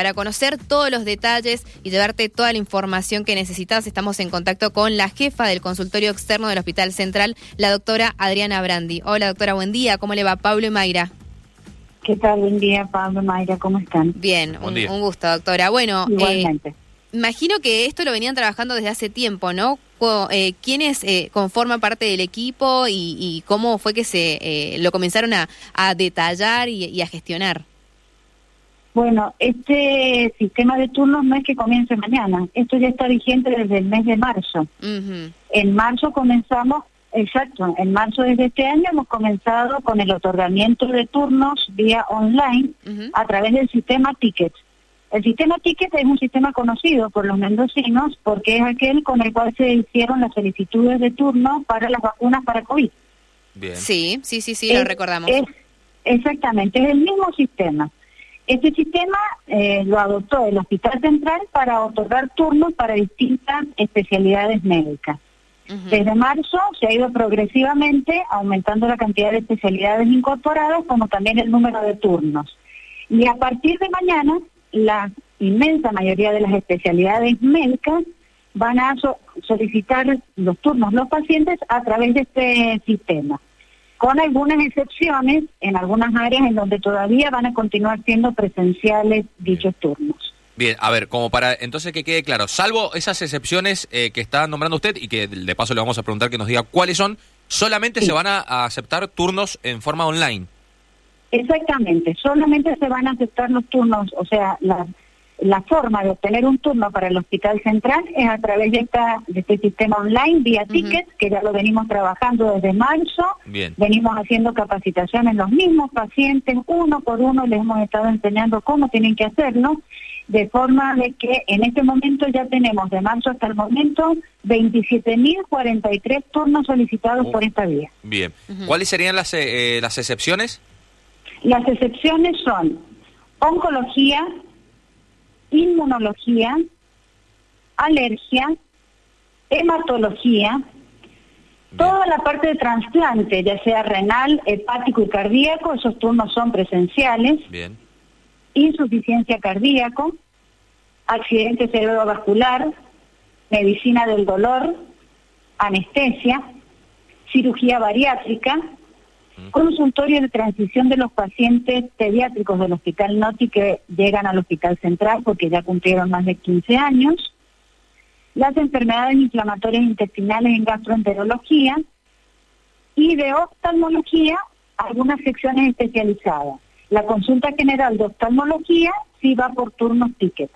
para conocer todos los detalles y llevarte toda la información que necesitas, estamos en contacto con la jefa del consultorio externo del Hospital Central, la doctora Adriana Brandi. Hola doctora, buen día. ¿Cómo le va Pablo y Mayra? ¿Qué tal? Buen día, Pablo, Mayra, ¿cómo están? Bien, un, un, gusto, doctora. Bueno, Igualmente. imagino que esto lo venían trabajando desde hace tiempo, ¿no? Eh, ¿Quiénes eh, conforman parte del equipo y, cómo fue que se eh, lo comenzaron a, detallar y, a gestionar? Bueno, este sistema de turnos no es que comience mañana, esto ya está vigente desde el mes de marzo. En marzo comenzamos, exacto, en marzo de este año hemos comenzado con el otorgamiento de turnos vía online a través del sistema Tickets. El sistema Ticket es un sistema conocido por los mendocinos porque es aquel con el cual se hicieron las solicitudes de turno para las vacunas para COVID. Bien. Sí, sí, sí, sí, lo recordamos. exactamente, es el mismo sistema. Este sistema eh, lo adoptó el Hospital Central para otorgar turnos para distintas especialidades médicas. Desde marzo se ha ido progresivamente aumentando la cantidad de especialidades incorporadas como también el número de turnos. Y a partir de mañana la inmensa mayoría de las especialidades médicas van a solicitar los turnos los pacientes a través de este sistema, con algunas excepciones en algunas áreas en donde todavía van a continuar siendo presenciales dichos turnos. Bien, a ver, como para entonces que quede claro, salvo esas excepciones eh, que está nombrando usted y que de paso le vamos a preguntar que nos diga cuáles son, solamente se van a aceptar turnos en forma online. Exactamente, solamente se van a aceptar los turnos, o sea, la, la forma de obtener un turno para el Hospital Central es a través de, esta, de este sistema online vía tickets, que ya lo venimos trabajando desde marzo. Bien. Venimos haciendo capacitaciones los mismos pacientes, uno por uno les hemos estado enseñando cómo tienen que hacerlo, de forma de que en este momento ya tenemos de marzo hasta el momento 27.043 turnos solicitados oh. por esta vía. Bien. ¿Cuáles serían las, eh, las excepciones? Las excepciones son oncología, inmunología, alergia, hematología, toda la parte de trasplante, ya sea renal, hepático y cardíaco, esos turnos son presenciales. Bien. Insuficiencia cardíaco, accidente cerebrovascular, medicina del dolor, anestesia, cirugía bariátrica, Consultorio de transición de los pacientes pediátricos del Hospital Noti que llegan al Hospital Central porque ya cumplieron más de 15 años. Las enfermedades inflamatorias intestinales en gastroenterología y de oftalmología algunas secciones especializadas. La consulta general de oftalmología sí va por turnos ticket.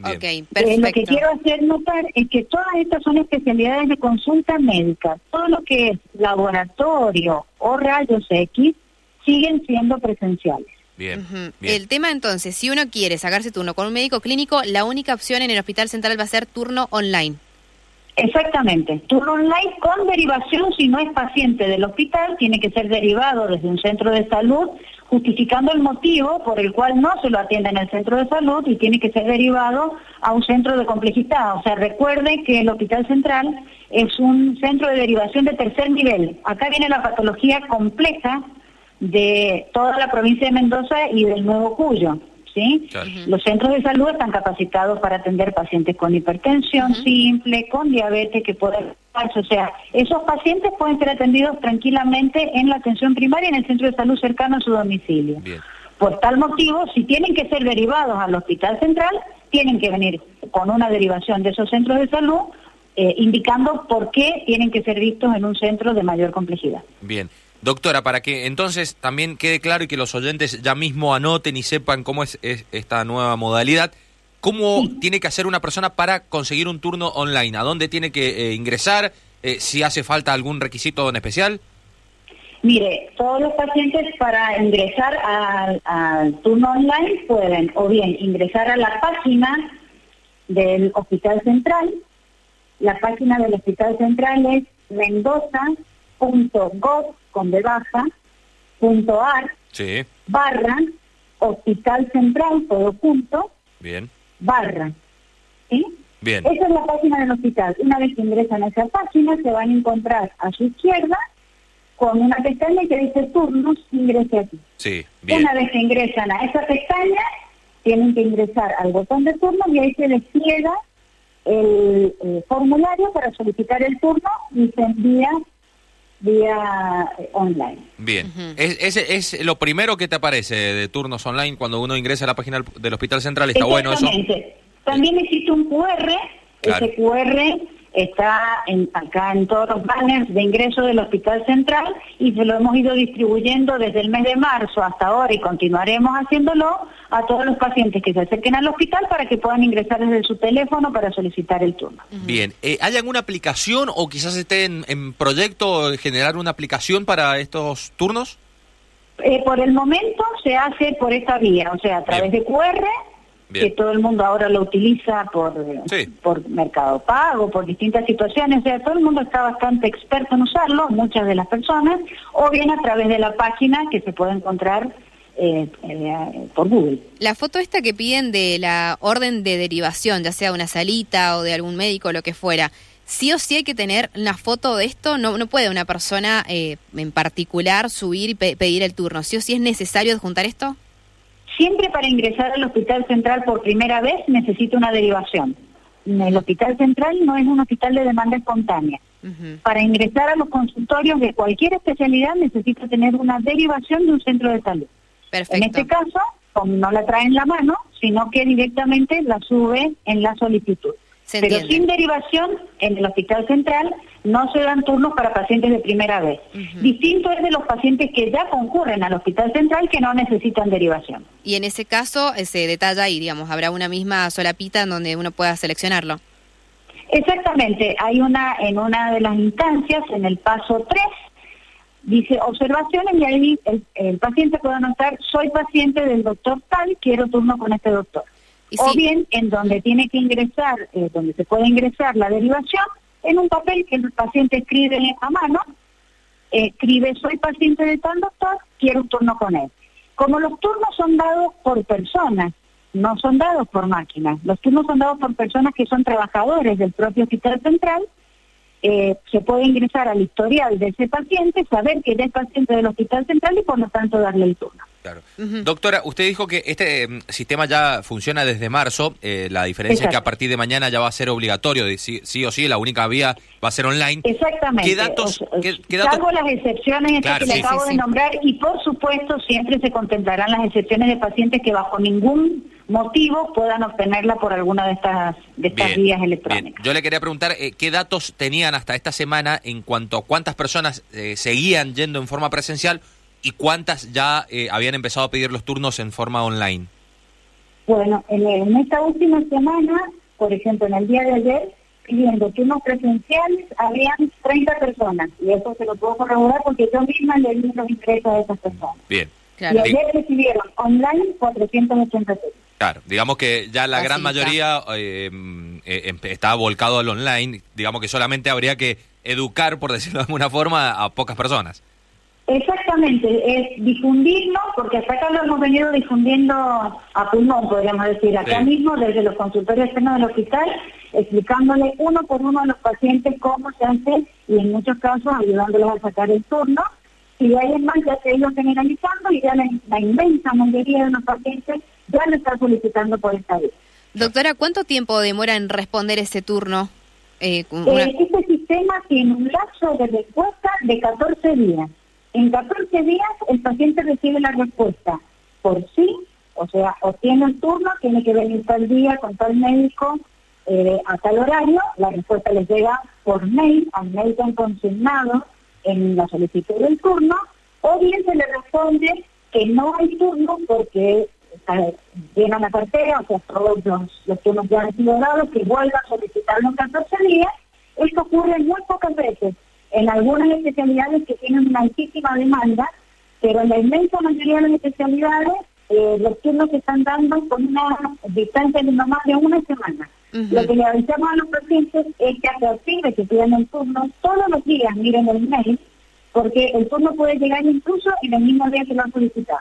Okay, perfecto. lo que quiero hacer notar es que todas estas son especialidades de consulta médica. Todo lo que es laboratorio o rayos X siguen siendo presenciales. Bien, El tema entonces, si uno quiere sacarse turno con un médico clínico, la única opción en el Hospital Central va a ser turno online. Exactamente, turno online con derivación si no es paciente del hospital, tiene que ser derivado desde un centro de salud justificando el motivo por el cual no se lo atiende en el centro de salud y tiene que ser derivado a un centro de complejidad. O sea, recuerde que el Hospital Central es un centro de derivación de tercer nivel. Acá viene la patología compleja de toda la provincia de Mendoza y del Nuevo Cuyo. ¿Sí? Los centros de salud están capacitados para atender pacientes con hipertensión simple, con diabetes que pueden o sea, esos pacientes pueden ser atendidos tranquilamente en la atención primaria en el centro de salud cercano a su domicilio. Por tal motivo, si tienen que ser derivados al hospital central, tienen que venir con una derivación de esos centros de salud, eh, indicando por qué tienen que ser vistos en un centro de mayor complejidad. Bien. Doctora, para que entonces también quede claro y que los oyentes ya mismo anoten y sepan cómo es, esta nueva modalidad, ¿cómo tiene que hacer una persona para conseguir un turno online? ¿A dónde tiene que eh, ingresar? Eh, ¿Si hace falta algún requisito en especial? Mire, todos los pacientes para ingresar al turno online pueden o bien ingresar a la página del Hospital Central. La página del Hospital Central es mendoza.gov con de baja, punto ar, sí. barra, hospital central, todo punto, bien, barra, ¿sí? Bien. Esa es la página del hospital. Una vez que ingresan a esa página, se van a encontrar a su izquierda con una pestaña que dice turnos, ingrese aquí. Sí, bien. Una vez que ingresan a esa pestaña, tienen que ingresar al botón de turno y ahí se despliega el eh, formulario para solicitar el turno y se envía vía eh, online. Bien, es, es, lo primero que te aparece de turnos online cuando uno ingresa a la página del Hospital Central, está bueno eso. También existe un QR, ese QR está en, acá en todos los banners de ingreso del Hospital Central y se lo hemos ido distribuyendo desde el mes de marzo hasta ahora y continuaremos haciéndolo a todos los pacientes que se acerquen al hospital para que puedan ingresar desde su teléfono para solicitar el turno. Bien, eh, ¿hay alguna aplicación o quizás esté en, proyecto generar una aplicación para estos turnos? Eh, por el momento se hace por esta vía, o sea, a través de QR que todo el mundo ahora lo utiliza por, por Mercado Pago, por distintas situaciones, o sea, todo el mundo está bastante experto en usarlo, muchas de las personas, o bien a través de la página que se puede encontrar eh, eh, por Google. La foto esta que piden de la orden de derivación, ya sea una salita o de algún médico, lo que fuera, sí o sí hay que tener una foto de esto, no, no puede una persona eh, en particular subir y pedir el turno, sí o sí es necesario adjuntar esto. Siempre para ingresar al Hospital Central por primera vez necesita una derivación. El Hospital Central no es un hospital de demanda espontánea. Para ingresar a los consultorios de cualquier especialidad necesita tener una derivación de un centro de salud. En este caso, no la trae en la mano, sino que directamente la sube en la solicitud. Pero sin derivación, en el Hospital Central no se dan turnos para pacientes de primera vez. Distinto es de los pacientes que ya concurren al Hospital Central que no necesitan derivación. Y en ese caso eh, se detalla ahí, digamos, habrá una misma solapita en donde uno pueda seleccionarlo. Exactamente, hay una en una de las instancias, en el paso 3, dice observaciones y ahí el paciente puede anotar, soy paciente del doctor tal, quiero turno con este doctor o bien en donde tiene que ingresar, eh, donde se puede ingresar la derivación, en un papel que el paciente escribe a mano, escribe soy paciente de tal doctor, quiero un turno con él. Como los turnos son dados por personas, no son dados por máquinas, los turnos son dados por personas que son trabajadores del propio hospital central, eh, se puede ingresar al historial de ese paciente, saber que es paciente del hospital central y por lo tanto darle el turno. Claro. Doctora, usted dijo que este em, sistema ya funciona desde marzo. Eh, la diferencia es que a partir de mañana ya va a ser obligatorio, sí, sí, o sí, la única vía va a ser online. Exactamente. ¿Qué datos? Salvo las excepciones que le acabo de nombrar y por supuesto siempre se contemplarán las excepciones de pacientes que bajo ningún motivo puedan obtenerla por alguna de estas, de estas vías electrónicas. Yo le quería preguntar eh, qué datos tenían hasta esta semana en cuanto a cuántas personas eh, seguían yendo en forma presencial y cuántas ya eh, habían empezado a pedir los turnos en forma online. Bueno, en, esta última semana, por ejemplo, en el día de ayer, pidiendo turnos presenciales, habían 30 personas. Y eso se lo puedo corroborar porque yo misma le di los ingresos a esas personas. Bien. Y ayer recibieron online 486. Claro, digamos que ya la gran mayoría eh, eh, está volcado al online. Digamos que solamente habría que educar, por decirlo de alguna forma, a pocas personas. Exactamente, es difundirlo, porque hasta acá lo hemos venido difundiendo a pulmón, podríamos decir, acá mismo desde los consultorios externos del hospital, explicándole uno por uno a los pacientes cómo se hace y en muchos casos ayudándolos a sacar el turno. Y ahí en más ya se ha ido generalizando y ya la, inmensa mayoría de los pacientes ya lo están solicitando por esta vez. Doctora, ¿cuánto tiempo demora en responder ese turno? Eh, eh, este sistema tiene un lapso de respuesta de 14 días. En 14 días el paciente recibe la respuesta por sí, o sea, o tiene el turno, tiene que venir tal día con tal médico eh, a tal horario, la respuesta les llega por mail, al médico consignado en la solicitud del turno, o bien se le responde que no hay turno porque llena la cartera, o sea, todos los, turnos ya han sido dados, que vuelva a solicitarlo en 14 días. Esto ocurre muy pocas veces en algunas especialidades que tienen una altísima demanda, pero en la inmensa mayoría de las especialidades eh, los turnos se están dando con una distancia de no más de una semana. Lo que le avisamos a los pacientes es que a partir de que pidan el turno, todos los días miren el mail, porque el turno puede llegar incluso en el mismo día que lo han solicitado.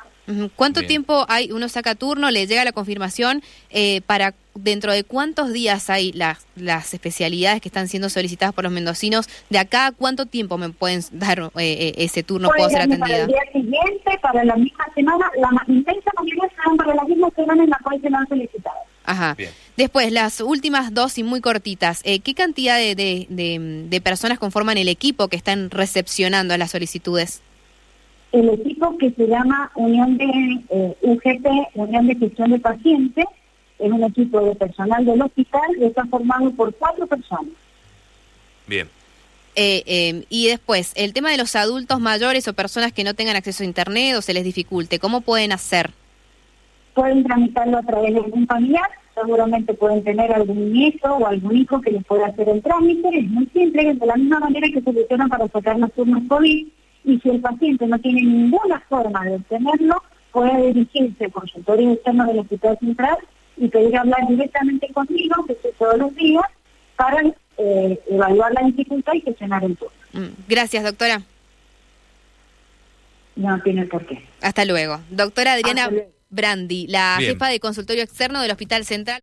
¿Cuánto tiempo hay? Uno saca turno, le llega la confirmación eh, para dentro de cuántos días hay las, las especialidades que están siendo solicitadas por los mendocinos. ¿De acá cuánto tiempo me pueden dar eh, eh, ese turno? ¿Puedo ser atendida? Para el día siguiente, para la misma semana, la inmensa mayoría se son para las mismas semanas en las cuales se lo han solicitado. Ajá. Después, las últimas dos y muy cortitas. Eh, ¿Qué cantidad de, de, de, personas conforman el equipo que están recepcionando las solicitudes? El equipo que se llama Unión de eh, UGT, Unión de Gestión de Pacientes, es un equipo de personal del hospital y está formado por cuatro personas. Bien. Eh, eh, y después, el tema de los adultos mayores o personas que no tengan acceso a Internet o se les dificulte, ¿cómo pueden hacer? Pueden tramitarlo a través de algún familiar, seguramente pueden tener algún nieto o algún hijo que les pueda hacer el trámite, es muy simple, de la misma manera que se funciona para sacar los turnos COVID, y si el paciente no tiene ninguna forma de obtenerlo, puede dirigirse al consultorio externo del Hospital Central y pedir hablar directamente conmigo, que estoy todos los días, para eh, evaluar la dificultad y gestionar el turno. Mm, gracias, doctora. No tiene por qué. Hasta luego. Doctora Adriana Brandi, la jefa de consultorio externo del Hospital Central.